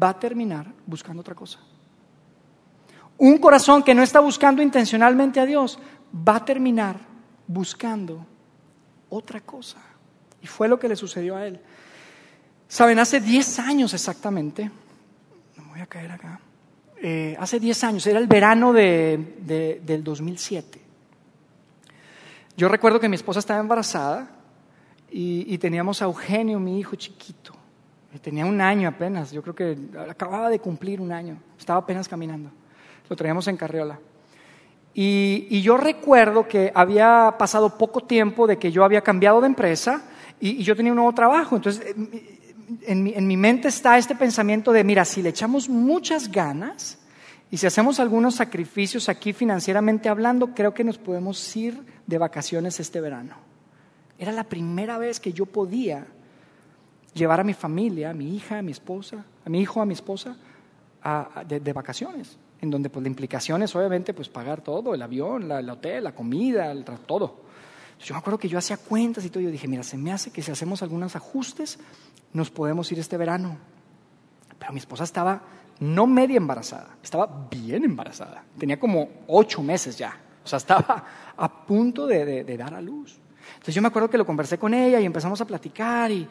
va a terminar buscando otra cosa. Un corazón que no está buscando intencionalmente a Dios va a terminar buscando otra cosa. Y fue lo que le sucedió a él. Saben, hace 10 años exactamente, no voy a caer acá, eh, hace 10 años, era el verano de, del 2007. Yo recuerdo que mi esposa estaba embarazada y, teníamos a Eugenio, mi hijo chiquito. Tenía un año apenas, yo creo que acababa de cumplir un año, estaba apenas caminando. Lo traíamos en carriola. Y, yo recuerdo que había pasado poco tiempo de que yo había cambiado de empresa y, yo tenía un nuevo trabajo. Entonces, en mi, en mi mente está este pensamiento de, mira, si le echamos muchas ganas y si hacemos algunos sacrificios aquí financieramente hablando, creo que nos podemos ir de vacaciones este verano. Era la primera vez que yo podía llevar a mi familia, a mi hija, a mi esposa, a mi hijo, a mi esposa, de vacaciones en donde pues la implicación es obviamente pues pagar todo, el avión, el hotel, la comida, el, todo. Yo me acuerdo que yo hacía cuentas y todo, yo dije, mira, se me hace que si hacemos algunos ajustes, nos podemos ir este verano. Pero mi esposa estaba no media embarazada, estaba bien embarazada, tenía como ocho meses ya, o sea, estaba a punto de, de dar a luz. Entonces yo me acuerdo que lo conversé con ella y empezamos a platicar y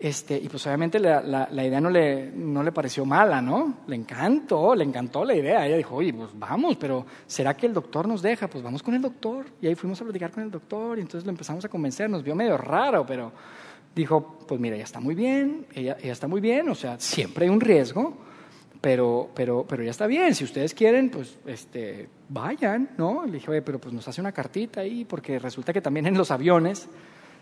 este, y pues obviamente la, la, idea no le, no le pareció mala, ¿no? Le encantó, le encantó la idea. Ella dijo, oye, pues vamos, pero ¿será que el doctor nos deja? Pues vamos con el doctor. Y ahí fuimos a platicar con el doctor y entonces lo empezamos a convencer. Nos vio medio raro, pero dijo, pues mira, ya está muy bien, ella, ella está muy bien, o sea, siempre hay un riesgo, pero, pero, pero ya está bien. Si ustedes quieren, pues este, vayan, ¿no? Le dije, oye, pero pues nos hace una cartita ahí, porque resulta que también en los aviones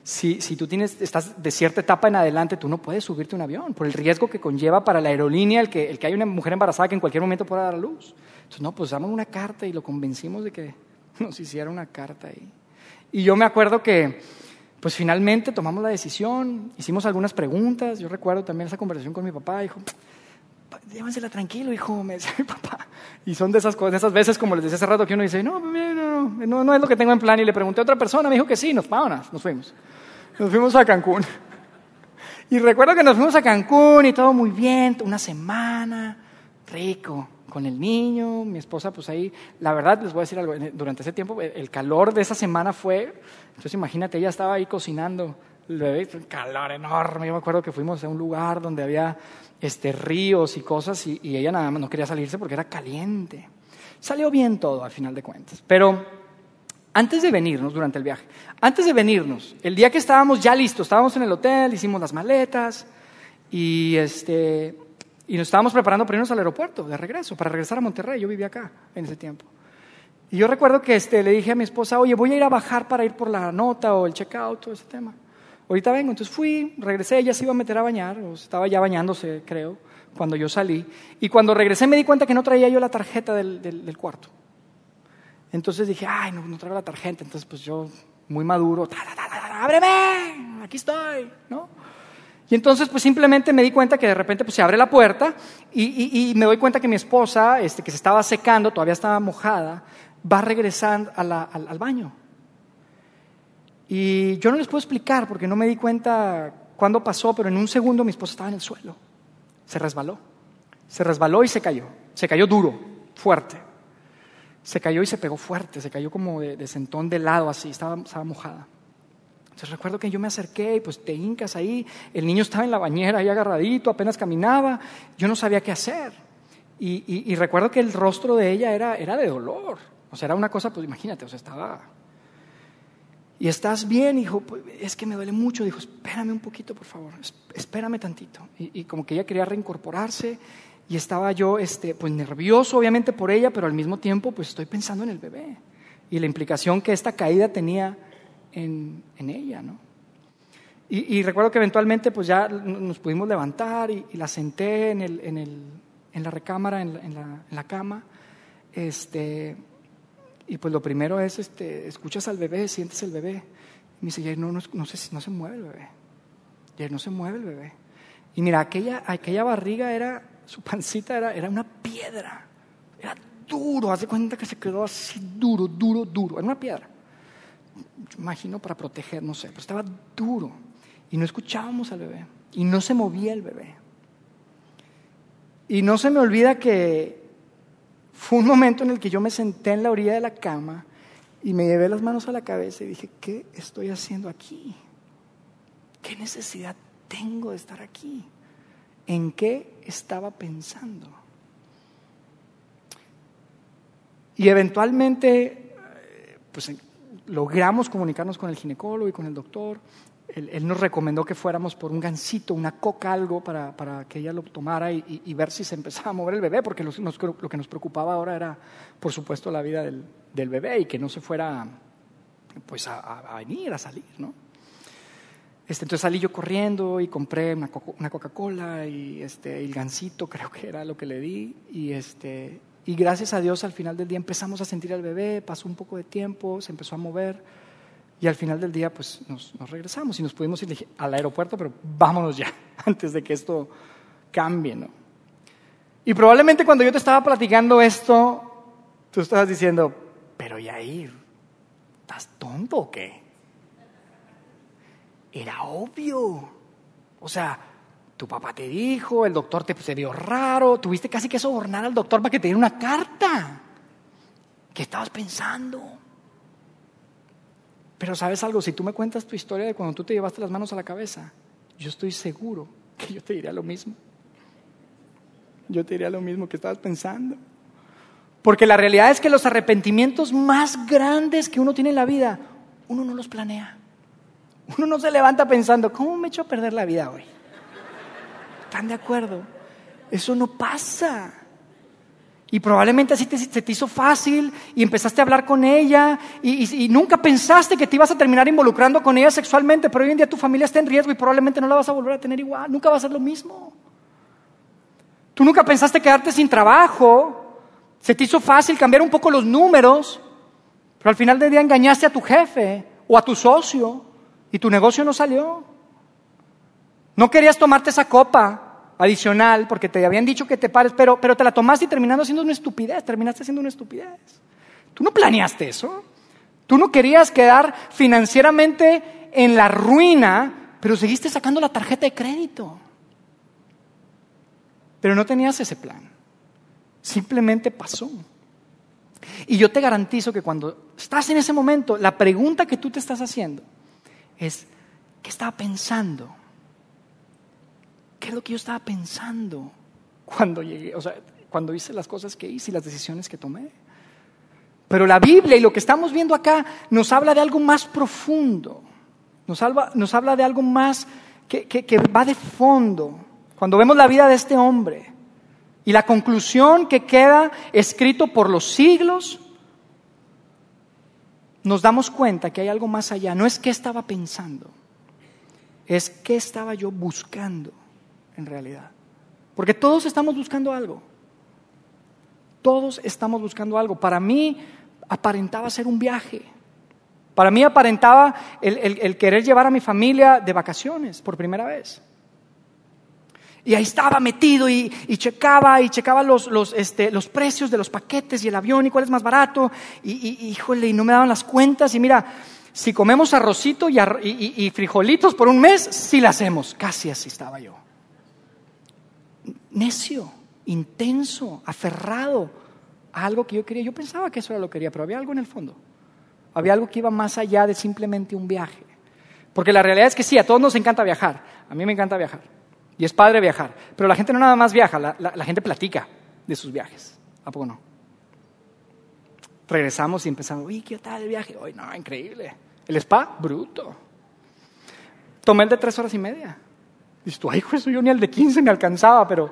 si, si, tú tienes, estás de cierta etapa en adelante, tú no puedes subirte un avión por el riesgo que conlleva para la aerolínea el que, el que hay una mujer embarazada que en cualquier momento pueda dar a luz. Entonces, no, pues damos una carta y lo convencimos de que [LAUGHS] nos hiciera una carta ahí. Y yo me acuerdo que, pues finalmente tomamos la decisión, hicimos algunas preguntas. Yo recuerdo también esa conversación con mi papá, dijo, llévensela tranquilo, hijo, me decía mi papá. Y son de esas, cosas, de esas veces, como les decía hace rato, que uno dice, no, no, no, no, es lo que tengo en plan. Y le pregunté a otra persona, me dijo que sí, nos, vámonos, nos fuimos. Nos fuimos a Cancún. [LAUGHS] Y recuerdo que nos fuimos a Cancún y todo muy bien, una semana, rico, con el niño, mi esposa pues ahí, la verdad les voy a decir algo, durante ese tiempo el calor de esa semana fue, entonces imagínate, ella estaba ahí cocinando, el bebé, un calor enorme, yo me acuerdo que fuimos a un lugar donde había este, ríos y cosas y, ella nada más no quería salirse porque era caliente. Salió bien todo al final de cuentas, pero antes de venirnos, durante el viaje, antes de venirnos, el día que estábamos ya listos, estábamos en el hotel, hicimos las maletas y, este, y nos estábamos preparando para irnos al aeropuerto de regreso, para regresar a Monterrey. Yo vivía acá en ese tiempo. Y yo recuerdo que este, le dije a mi esposa, oye, voy a ir a bajar para ir por la nota o el checkout, todo ese tema. Ahorita vengo. Entonces fui, regresé, ella se iba a meter a bañar, o estaba ya bañándose, creo, cuando yo salí. Y cuando regresé me di cuenta que no traía yo la tarjeta del, del cuarto. Entonces dije, ay, no, no traigo la tarjeta. Entonces, pues yo, muy maduro, ábreme, aquí estoy, ¿no? Y entonces, pues simplemente me di cuenta que de repente pues, se abre la puerta y, me doy cuenta que mi esposa, este, que se estaba secando, todavía estaba mojada, va regresando al, al baño. Y yo no les puedo explicar porque no me di cuenta cuándo pasó, pero en un segundo mi esposa estaba en el suelo. Se resbaló. Se resbaló y se cayó. Se cayó duro, fuerte se cayó y se pegó fuerte, se cayó como de, sentón de lado así, estaba, estaba mojada. Entonces recuerdo que yo me acerqué y pues te hincas ahí, el niño estaba en la bañera ahí agarradito, apenas caminaba, yo no sabía qué hacer. Y, recuerdo que el rostro de ella era, era de dolor, o sea, era una cosa, pues imagínate, o sea, estaba... Y estás bien, hijo, pues, es que me duele mucho, dijo, espérame un poquito, por favor, espérame tantito. Y, como que ella quería reincorporarse y estaba yo este, pues nervioso obviamente por ella, pero al mismo tiempo pues estoy pensando en el bebé y la implicación que esta caída tenía en, en ella, ¿no? Y, recuerdo que eventualmente pues ya nos pudimos levantar y, la senté en, el, en, el, en la recámara, en la, en la, cama, este, y pues lo primero es, este, escuchas al bebé, sientes el bebé. Y me dice, no, no, no, se, no se mueve el bebé. no se mueve el bebé. Y mira, aquella, aquella barriga era, su pancita era, era una piedra. Era duro, haz de cuenta que se quedó así duro, duro, duro. Era una piedra. Imagino para proteger, no sé, pero estaba duro. Y no escuchábamos al bebé. Y no se movía el bebé. Y no se me olvida que fue un momento en el que yo me senté en la orilla de la cama y me llevé las manos a la cabeza y dije, ¿qué estoy haciendo aquí? ¿Qué necesidad tengo de estar aquí? ¿En qué estaba pensando? Y eventualmente, pues logramos comunicarnos con el ginecólogo y con el doctor. Él, nos recomendó que fuéramos por un gansito, una coca, algo, para, para que ella lo tomara y, ver si se empezaba a mover el bebé, porque lo, que nos preocupaba ahora era, por supuesto, la vida del, bebé y que no se fuera pues, a, venir, a salir, ¿no? Este, entonces salí yo corriendo y compré una, una Coca-Cola y este, el gansito, [LAUGHS] creo que era lo que le di. Y, este, y gracias a Dios al final del día empezamos a sentir al bebé, pasó un poco de tiempo, se empezó a mover. Y al final del día, pues nos, regresamos y nos pudimos ir al aeropuerto, pero vámonos ya, [LAUGHS] antes de que esto cambie, ¿no? Y probablemente cuando yo te estaba platicando esto, tú estabas diciendo, pero Yair, ¿estás tonto o qué? Era obvio. O sea, tu papá te dijo, el doctor te se vio raro, tuviste casi que sobornar al doctor para que te diera una carta. ¿Qué estabas pensando? Pero sabes algo, si tú me cuentas tu historia de cuando tú te llevaste las manos a la cabeza, yo estoy seguro [LAUGHS] que yo te diría lo mismo. Yo te diría lo mismo que estabas pensando. Porque la realidad es que los arrepentimientos más grandes que uno tiene en la vida, uno no los planea. Uno no se levanta pensando, ¿cómo me echo a perder la vida hoy? ¿Están de acuerdo? Eso no pasa. Y probablemente así te, se te hizo fácil y empezaste a hablar con ella y, nunca pensaste que te ibas a terminar involucrando con ella sexualmente, pero hoy en día tu familia está en riesgo y probablemente no la vas a volver a tener igual, nunca va a ser lo mismo. Tú nunca pensaste quedarte sin trabajo, se te hizo fácil cambiar un poco los números, pero al final del día engañaste a tu jefe o a tu socio y tu negocio no salió. No querías tomarte esa copa adicional porque te habían dicho que te pares, pero, pero te la tomaste y terminando haciendo una estupidez, terminaste haciendo una estupidez. Tú no planeaste eso. Tú no querías quedar financieramente en la ruina, pero seguiste sacando la tarjeta de crédito. Pero no tenías ese plan. Simplemente pasó. Y yo te garantizo que cuando estás en ese momento, la pregunta que tú te estás haciendo es, ¿qué estaba pensando? ¿Qué es lo que yo estaba pensando cuando llegué? O sea, cuando hice las cosas que hice y las decisiones que tomé. Pero la Biblia y lo que estamos viendo acá nos habla de algo más profundo. Nos habla, de algo más que, que va de fondo. Cuando vemos la vida de este hombre y la conclusión que queda escrito por los siglos, nos damos cuenta que hay algo más allá. No es qué estaba pensando, es qué estaba yo buscando en realidad. Porque todos estamos buscando algo. Todos estamos buscando algo. Para mí aparentaba ser un viaje. Para mí aparentaba el, querer llevar a mi familia de vacaciones por primera vez. Y ahí estaba metido y, checaba y checaba los, este, precios de los paquetes y el avión y cuál es más barato. Y, y, híjole, y no me daban las cuentas. Y mira, si comemos arrocito y, y frijolitos por un mes, sí la hacemos. Casi así estaba yo necio, intenso, aferrado a algo que yo quería. Yo pensaba que eso era lo que quería, pero había algo en el fondo. Había algo que iba más allá de simplemente un viaje. Porque la realidad es que sí, a todos nos encanta viajar. A mí me encanta viajar. Y es padre viajar. Pero la gente no nada más viaja, la, gente platica de sus viajes. ¿A poco no? Regresamos y empezamos, uy, ¿qué tal el viaje? Uy, no, increíble. El spa, bruto. Tomé el de tres horas y media. Dices tú, ay, eso yo ni el de 15 me alcanzaba, pero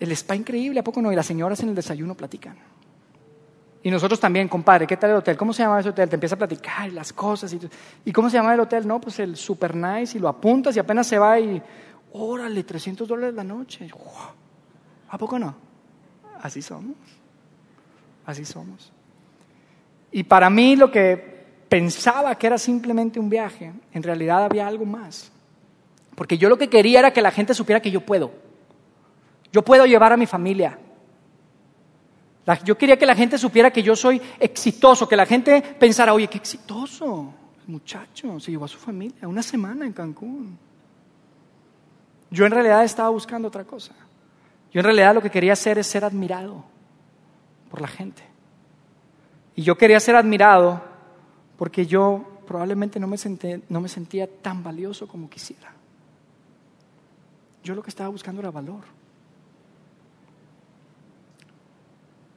el spa increíble, ¿a poco no? Y las señoras en el desayuno platican. Y nosotros también, compadre, ¿qué tal el hotel? ¿Cómo se llama ese hotel? Te empieza a platicar las cosas. Y, ¿Y cómo se llama el hotel? No, pues el super nice y lo apuntas y apenas se va y, órale, 300 dólares la noche. ¿A poco no? Así somos. Así somos. Y para mí lo que pensaba que era simplemente un viaje, en realidad había algo más. Porque yo lo que quería era que la gente supiera que yo puedo. Yo puedo llevar a mi familia. yo quería que la gente supiera que yo soy exitoso, que la gente pensara, oye, qué exitoso. El muchacho se llevó a su familia una semana en Cancún. Yo en realidad estaba buscando otra cosa. Yo en realidad lo que quería hacer es ser admirado por la gente. Y yo quería ser admirado porque yo probablemente no me, sentía tan valioso como quisiera. Yo lo que estaba buscando era valor.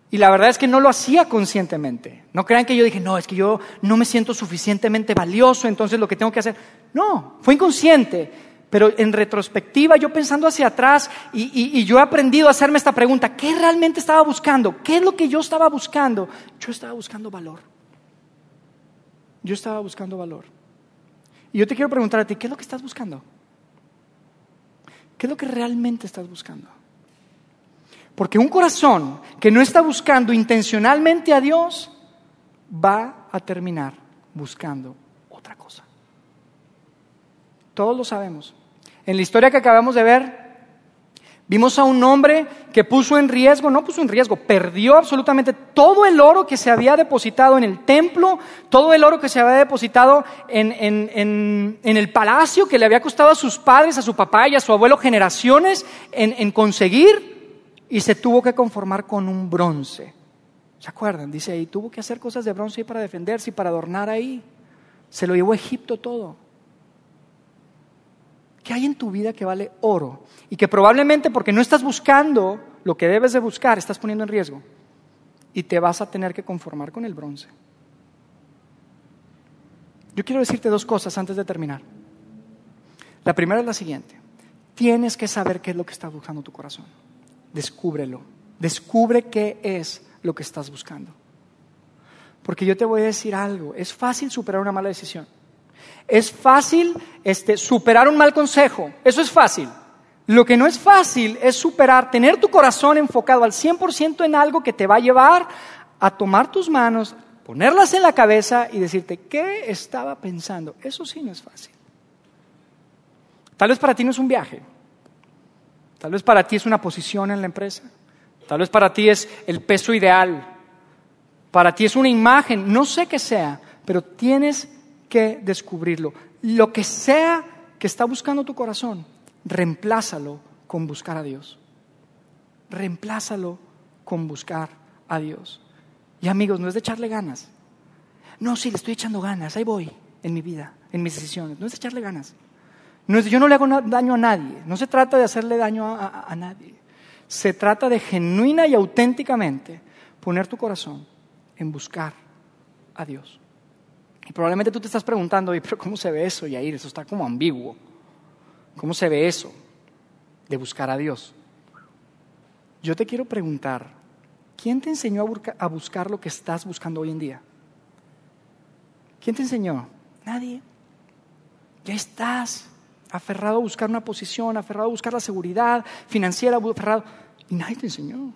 Y la verdad es que no lo hacía conscientemente. No crean que yo dije, no, es que yo no me siento suficientemente valioso, entonces lo que tengo que hacer. No, fue inconsciente. Pero en retrospectiva, yo pensando hacia atrás y, yo he aprendido a hacerme esta pregunta, ¿qué realmente estaba buscando? ¿Qué es lo que yo estaba buscando? Yo estaba buscando valor. Yo estaba buscando valor. Y yo te quiero preguntar a ti, ¿qué es lo que estás buscando? ¿Qué es lo que realmente estás buscando? Porque un corazón que no está buscando intencionalmente a Dios va a terminar buscando otra cosa. Todos lo sabemos. En la historia que acabamos de ver, Vimos a un hombre que puso en riesgo, no puso en riesgo, perdió absolutamente todo el oro que se había depositado en el templo, todo el oro que se había depositado en, el palacio que le había costado a sus padres, a su papá y a su abuelo generaciones en, conseguir, y se tuvo que conformar con un bronce. ¿Se acuerdan? Dice ahí, tuvo que hacer cosas de bronce para defenderse y para adornar ahí. Se lo llevó a Egipto todo. ¿Qué hay en tu vida que vale oro? Y que probablemente porque no estás buscando lo que debes de buscar, estás poniendo en riesgo. Y te vas a tener que conformar con el bronce. Yo quiero decirte dos cosas antes de terminar. La primera es la siguiente. Tienes que saber qué es lo que está buscando tu corazón. Descúbrelo. Descubre qué es lo que estás buscando. Porque yo te voy a decir algo. Es fácil superar una mala decisión. Es fácil este, superar un mal consejo, eso es fácil. Lo que no es fácil es superar, tener tu corazón enfocado al 100% en algo que te va a llevar a tomar tus manos, ponerlas en la cabeza y decirte, ¿qué estaba pensando? Eso sí no es fácil. Tal vez para ti no es un viaje, tal vez para ti es una posición en la empresa, tal vez para ti es el peso ideal, para ti es una imagen, no sé qué sea, pero tienes que descubrirlo. Lo que sea que está buscando tu corazón, reemplázalo con buscar a Dios. Reemplázalo con buscar a Dios. Y amigos, no es de echarle ganas. No, sí, le estoy echando ganas, ahí voy en mi vida, en mis decisiones. No es de echarle ganas. No es, yo no le hago daño a nadie. No se trata de hacerle daño a, a nadie. Se trata de genuina y auténticamente poner tu corazón en buscar a Dios. Y probablemente tú te estás preguntando, pero ¿cómo se ve eso, Yair? Eso está como ambiguo. ¿Cómo se ve eso de buscar a Dios? Yo te quiero preguntar, ¿quién te enseñó a buscar lo que estás buscando hoy en día? ¿Quién te enseñó? Nadie. Ya estás aferrado a buscar una posición, aferrado a buscar la seguridad financiera, aferrado. Y nadie te enseñó.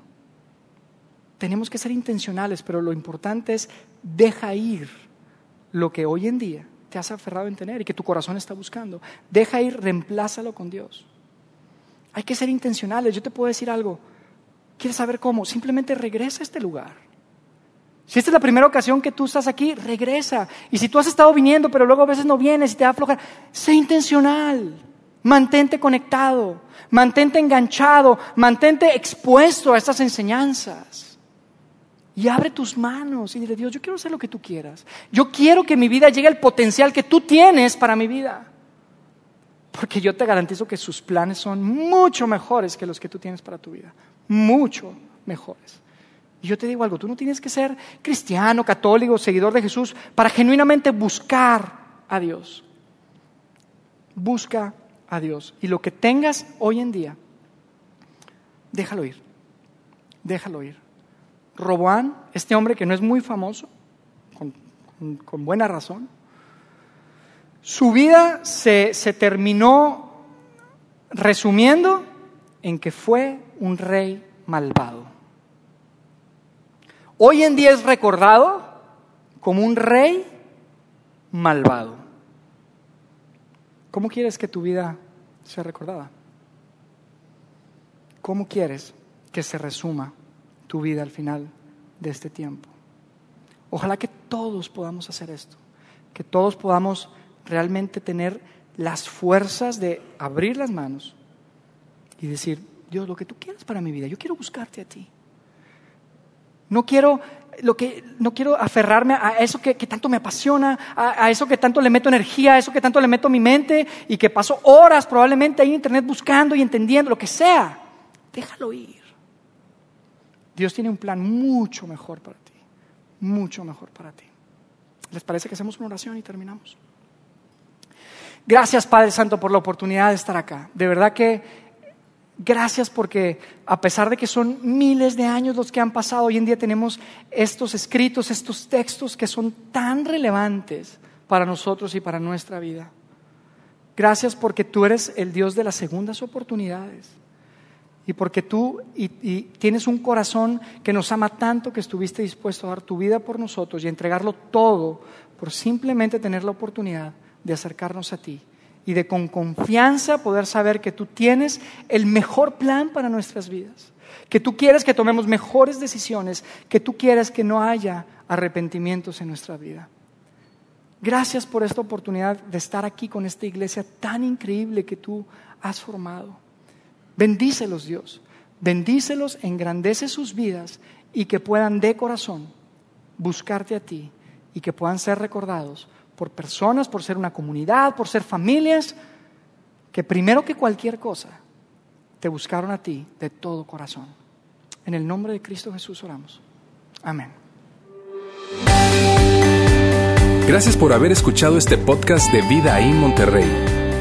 Tenemos que ser intencionales, pero lo importante es deja ir lo que hoy en día te has aferrado en tener y que tu corazón está buscando. Deja ir, reemplázalo con Dios. Hay que ser intencionales. Yo te puedo decir algo. ¿Quieres saber cómo? Simplemente regresa a este lugar. Si esta es la primera ocasión que tú estás aquí, regresa. Y si tú has estado viniendo, pero luego a veces no vienes y te da aflojar, sé intencional. Mantente conectado, mantente enganchado, mantente expuesto a estas enseñanzas. Y abre tus manos y dile, Dios, yo quiero hacer lo que tú quieras. Yo quiero que mi vida llegue al potencial que tú tienes para mi vida. Porque yo te garantizo que sus planes son mucho mejores que los que tú tienes para tu vida. Mucho mejores. Y yo te digo algo, tú no tienes que ser cristiano, católico, seguidor de Jesús para genuinamente buscar a Dios. Busca a Dios. Y lo que tengas hoy en día, déjalo ir. Déjalo ir. Roboán, este hombre que no es muy famoso, con, buena razón, su vida se, terminó resumiendo en que fue un rey malvado. Hoy en día es recordado como un rey malvado. ¿Cómo quieres que tu vida ser recordada. ¿Cómo quieres que se resuma tu vida al final de este tiempo? Ojalá que todos podamos hacer esto, que todos podamos realmente tener las fuerzas de abrir las manos y decir, Dios, lo que tú quieras para mi vida, yo quiero buscarte a ti. No quiero, lo que, no quiero aferrarme a eso que, tanto me apasiona, a, eso que tanto le meto energía, a eso que tanto le meto mi mente y que paso horas probablemente ahí en internet buscando y entendiendo, lo que sea. Déjalo ir. Dios tiene un plan mucho mejor para ti, mucho mejor para ti. ¿Les parece que hacemos una oración y terminamos? Gracias Padre Santo por la oportunidad de estar acá. De verdad que gracias porque a pesar de que son miles de años los que han pasado, hoy en día tenemos estos escritos, estos textos que son tan relevantes para nosotros y para nuestra vida. Gracias porque tú eres el Dios de las segundas oportunidades. Y porque tú y, tienes un corazón que nos ama tanto que estuviste dispuesto a dar tu vida por nosotros y entregarlo todo por simplemente tener la oportunidad de acercarnos a ti y de con confianza poder saber que tú tienes el mejor plan para nuestras vidas, que tú quieres que tomemos mejores decisiones, que tú quieres que no haya arrepentimientos en nuestra vida. Gracias por esta oportunidad de estar aquí con esta iglesia tan increíble que tú has formado. Bendícelos, Dios. Bendícelos, engrandece sus vidas y que puedan de corazón buscarte a ti y que puedan ser recordados por personas, por ser una comunidad, por ser familias, que primero que cualquier cosa te buscaron a ti de todo corazón. En el nombre de Cristo Jesús oramos. Amén. Gracias por haber escuchado este podcast de Vida en Monterrey.